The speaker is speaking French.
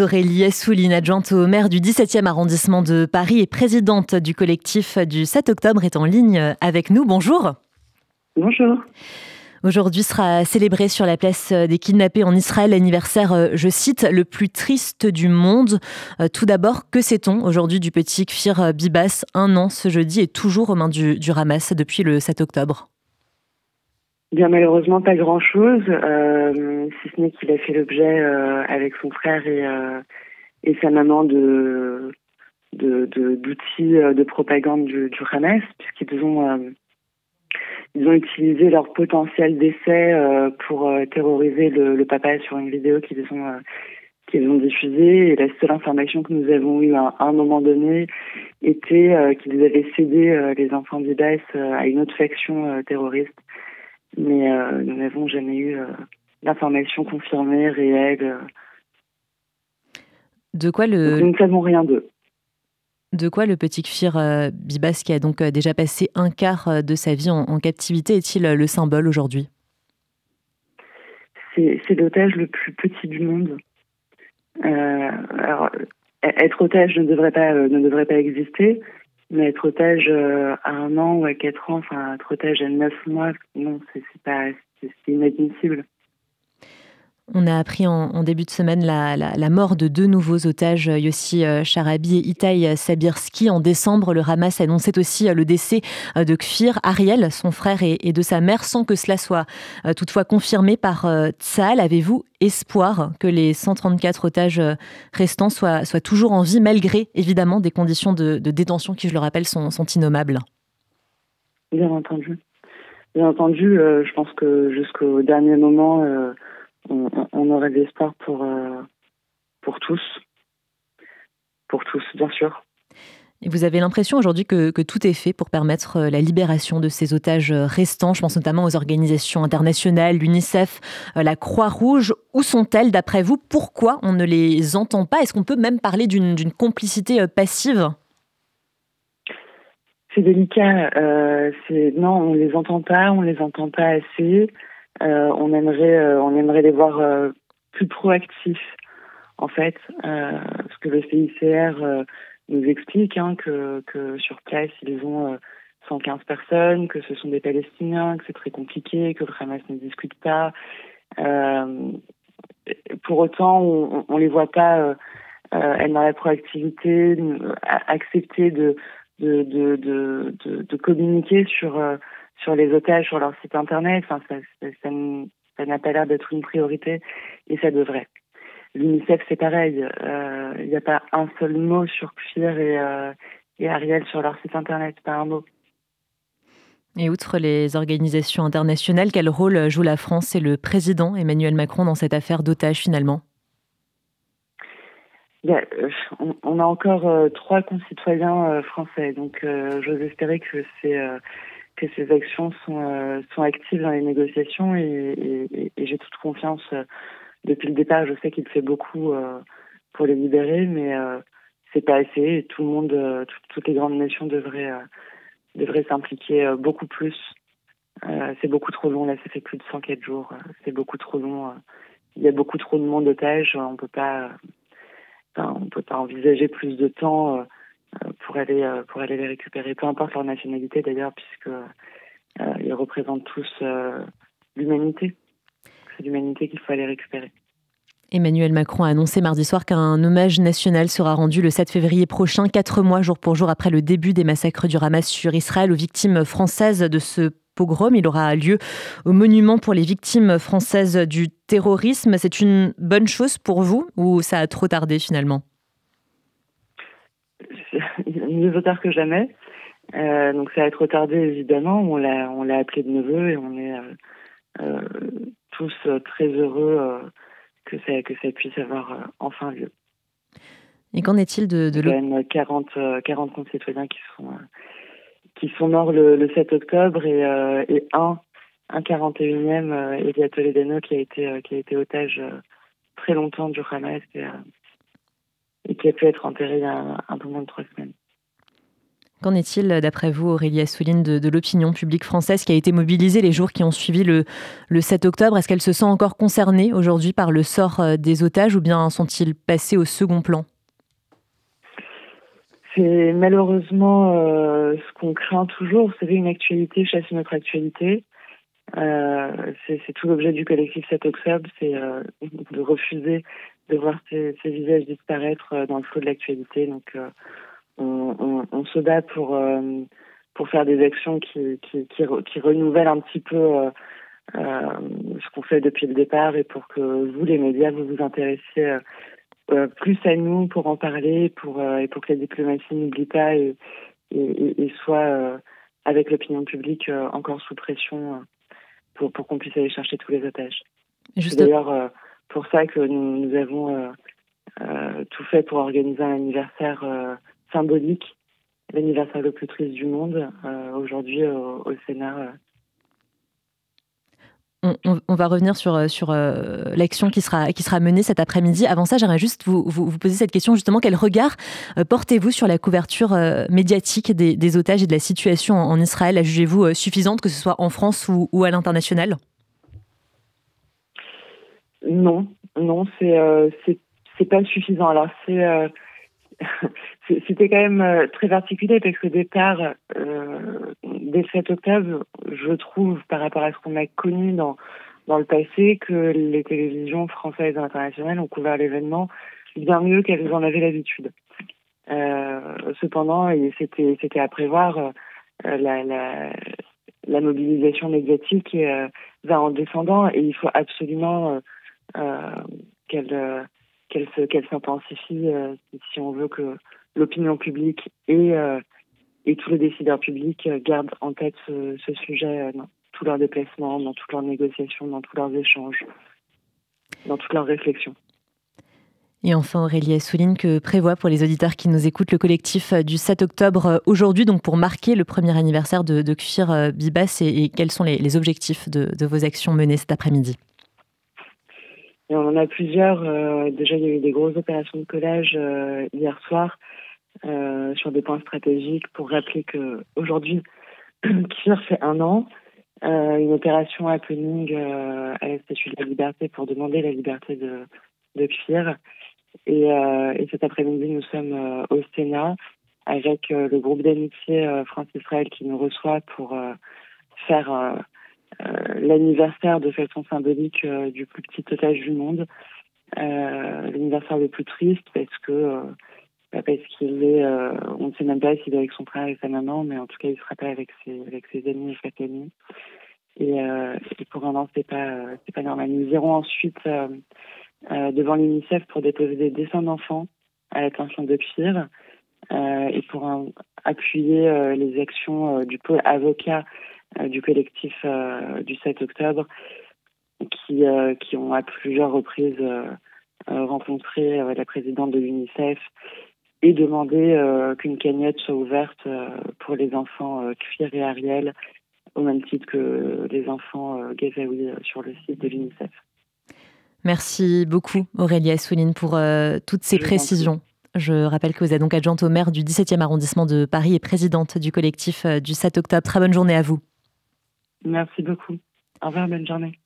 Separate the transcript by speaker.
Speaker 1: Aurélie Assouline, adjointe au maire du 17e arrondissement de Paris et présidente du collectif du 7 octobre, est en ligne avec nous. Bonjour.
Speaker 2: Bonjour.
Speaker 1: Aujourd'hui sera célébré sur la place des kidnappés en Israël l'anniversaire, je cite, le plus triste du monde. Tout d'abord, que sait-on aujourd'hui du petit Kfir Bibas, un an ce jeudi et toujours aux mains du, du Hamas depuis le 7 octobre
Speaker 2: Bien malheureusement pas grand chose, euh, si ce n'est qu'il a fait l'objet euh, avec son frère et, euh, sa maman d'outils de, de, propagande du, Hamas, puisqu'ils ont utilisé leur potentiel d'essai pour terroriser le, papa sur une vidéo qu'ils ont qu'ils ont diffusée. Et la seule information que nous avons eue à, un moment donné était qu'ils avaient cédé les enfants d'Ibas à une autre faction terroriste mais euh, nous n'avons jamais eu euh, d'informations confirmées, réelles.
Speaker 1: De quoi le...
Speaker 2: nous ne savons rien d'eux.
Speaker 1: De quoi le petit Kfir euh, Bibas, qui a donc déjà passé un quart de sa vie en, captivité, est-il le symbole aujourd'hui?
Speaker 2: C'est l'otage le plus petit du monde. alors, être otage ne devrait pas, ne devrait pas exister, mais être otage euh, à un an ou à quatre ans, enfin être otage à neuf mois, non, c'est pas, c'est inadmissible.
Speaker 1: On a appris en, début de semaine la, mort de deux nouveaux otages, Yossi euh, Charabi et Itaï Sabirski. En décembre, le Hamas annonçait aussi euh, le décès euh, de Kfir Ariel, son frère et, de sa mère, sans que cela soit toutefois confirmé par Tsahal. Avez-vous espoir que les 134 otages restants soient, toujours en vie, malgré évidemment des conditions de, détention qui, je le rappelle, sont, sont innommables?
Speaker 2: Bien entendu. Bien entendu, je pense que jusqu'au dernier moment, on, aurait de l'espoir pour, euh, pour tous. Pour tous, bien sûr.
Speaker 1: Et vous avez l'impression aujourd'hui que, tout est fait pour permettre euh, la libération de ces otages euh, restants Je pense notamment aux organisations internationales, l'UNICEF, la Croix-Rouge. Où sont-elles d'après vous? Pourquoi on ne les entend pas? Est-ce qu'on peut même parler d'une complicité passive?
Speaker 2: C'est délicat. non, on ne les entend pas, on ne les entend pas assez. Euh, on aimerait, euh, on aimerait les voir euh, plus proactifs, en fait, parce que le CICR nous explique hein, que, que sur place ils ont 115 personnes, que ce sont des Palestiniens, que c'est très compliqué, que le Hamas ne discute pas. Euh, pour autant, on, on les voit pas euh, être dans la proactivité, accepter de de, de, de, de, communiquer sur sur les otages sur leur site internet. Enfin, ça, ça, n'a pas l'air d'être une priorité et ça devrait. L'UNICEF, c'est pareil. Euh, il n'y a pas un seul mot sur Kfir et, euh, et Ariel sur leur site internet, pas un mot.
Speaker 1: Et outre les organisations internationales, quel rôle joue la France et le président Emmanuel Macron dans cette affaire d'otages finalement?
Speaker 2: Euh, on, a encore trois concitoyens français, donc j'ose espérer que c'est que ces actions sont, euh, sont actives dans les négociations et, j'ai toute confiance. Euh, depuis le départ, je sais qu'il fait beaucoup euh, pour les libérer, mais c'est pas assez. Et tout le monde, toutes les grandes nations devraient, devraient s'impliquer beaucoup plus. c'est beaucoup trop long. Là, ça fait plus de 104 jours. c'est beaucoup trop long. Il y a beaucoup trop de monde d'otages. On peut pas, on peut pas envisager plus de temps pour aller euh, pour aller les récupérer, peu importe leur nationalité d'ailleurs, puisque euh, représentent tous euh, l'humanité. C'est l'humanité qu'il faut aller récupérer.
Speaker 1: Emmanuel Macron a annoncé mardi soir qu'un hommage national sera rendu le 7 février prochain, quatre mois jour pour jour après le début des massacres du Hamas sur Israël aux victimes françaises de ce pogrom. Il aura lieu au monument pour les victimes françaises du terrorisme. C'est une bonne chose pour vous ou ça a trop tardé finalement?
Speaker 2: mieux tard que jamais. Euh, donc ça va être retardé évidemment. On l'a on l'a appelé de neveu et on est euh, euh, tous très heureux que ça que ça puisse avoir enfin lieu.
Speaker 1: Et qu'en est-il de, de
Speaker 2: l'autre 40 40 concitoyens qui sont qui sont morts le, 7 octobre et, et un un 41e Elia Toledano qui a été qui a été otage très longtemps du Hamas et, et qui a pu être enterré il y a un peu moins de trois semaines.
Speaker 1: Qu'en est-il, d'après vous, Aurélie Assouline, de, l'opinion publique française qui a été mobilisée les jours qui ont suivi le, le 7 octobre? Est-ce qu'elle se sent encore concernée aujourd'hui par le sort euh, des otages ou bien sont-ils passés au second plan?
Speaker 2: C'est malheureusement euh, ce qu'on craint toujours. Vous savez, une actualité chasse une autre actualité. Euh, c'est tout l'objet du collectif 7 octobre, c'est de refuser de voir ces, visages disparaître dans le flot de l'actualité. Donc, on, se bat pour euh, pour faire des actions qui qui, qui, renouvellent un petit peu euh, euh, ce qu'on fait depuis le départ et pour que vous les médias vous vous intéressiez plus à nous pour en parler pour et pour que la diplomatie n'oublie pas et, et, soit avec l'opinion publique encore sous pression pour pour qu'on puisse aller chercher tous les otages. C'est d'ailleurs pour ça que nous, nous avons tout fait pour organiser un anniversaire symbolique, l'anniversaire le plus triste du monde, euh, aujourd'hui au, Sénat. Euh.
Speaker 1: On, va revenir sur, euh, sur l'action qui sera, qui sera menée cet après-midi. Avant ça, j'aimerais juste vous, vous, poser cette question, justement, quel regard portez-vous sur la couverture médiatique des, otages et de la situation en, Israël? La jugez-vous suffisante, que ce soit en France ou, ou à l'international?
Speaker 2: Non, non, c'est c'est pas suffisant. Alors, c'est C'était quand même euh, très particulier parce que départ, euh, dès 7 octobre, je trouve, par rapport à ce qu'on a connu dans, dans le passé, que les télévisions françaises et internationales ont couvert l'événement bien mieux qu'elles en avaient l'habitude. Euh, cependant, c'était c'était à prévoir euh, la, la, la, mobilisation médiatique euh, va en descendant et il faut absolument qu'elle qu'elle qu'elle s'intensifie euh, si on veut que l'opinion publique et euh, et tous les décideurs publics gardent en tête ce, sujet dans tous leurs déplacements, dans toutes leurs négociations, dans tous leurs échanges, dans toutes leurs réflexions.
Speaker 1: Et enfin, Aurélie souligne que prévoit pour les auditeurs qui nous écoutent le collectif du 7 octobre aujourd'hui, donc pour marquer le premier anniversaire de, de Bibas et, quels sont les, objectifs de vos actions menées cet après-midi?
Speaker 2: Et on en a plusieurs. Euh, déjà, il y a eu des grosses opérations de collage euh, hier soir euh, sur des points stratégiques pour rappeler que aujourd'hui, Kfir fait un an. une opération happening à la Statue de la Liberté pour demander la liberté de, de. Et, et cet après-midi, nous sommes au Sénat avec le groupe d'amitié France-Israël qui nous reçoit pour faire euh, l'anniversaire de façon symbolique euh, du plus petit otage du monde, euh, l'anniversaire le plus triste parce que bah, parce qu'il est, on ne sait même pas s'il est avec son frère et sa maman, mais en tout cas il sera pas avec ses amis et sa famille. Et, et pour un an c'est pas c'est pas normal. Nous irons ensuite devant l'UNICEF pour déposer des dessins d'enfants à l'attention de Pire et pour appuyer les actions du pôle avocat euh, du collectif euh, du 7 octobre qui, euh, qui ont à plusieurs reprises rencontré la présidente de l'UNICEF et demandé qu'une cagnotte soit ouverte pour les enfants Cuir et Ariel au même titre que les enfants Gazaoui sur le site de l'UNICEF.
Speaker 1: Merci beaucoup Aurélie Assouline pour toutes ces précisions. Je rappelle que vous êtes donc adjointe au maire du 17e arrondissement de Paris et présidente du collectif du 7 octobre. Très bonne journée à vous.
Speaker 2: Merci beaucoup. Au revoir, bonne journée.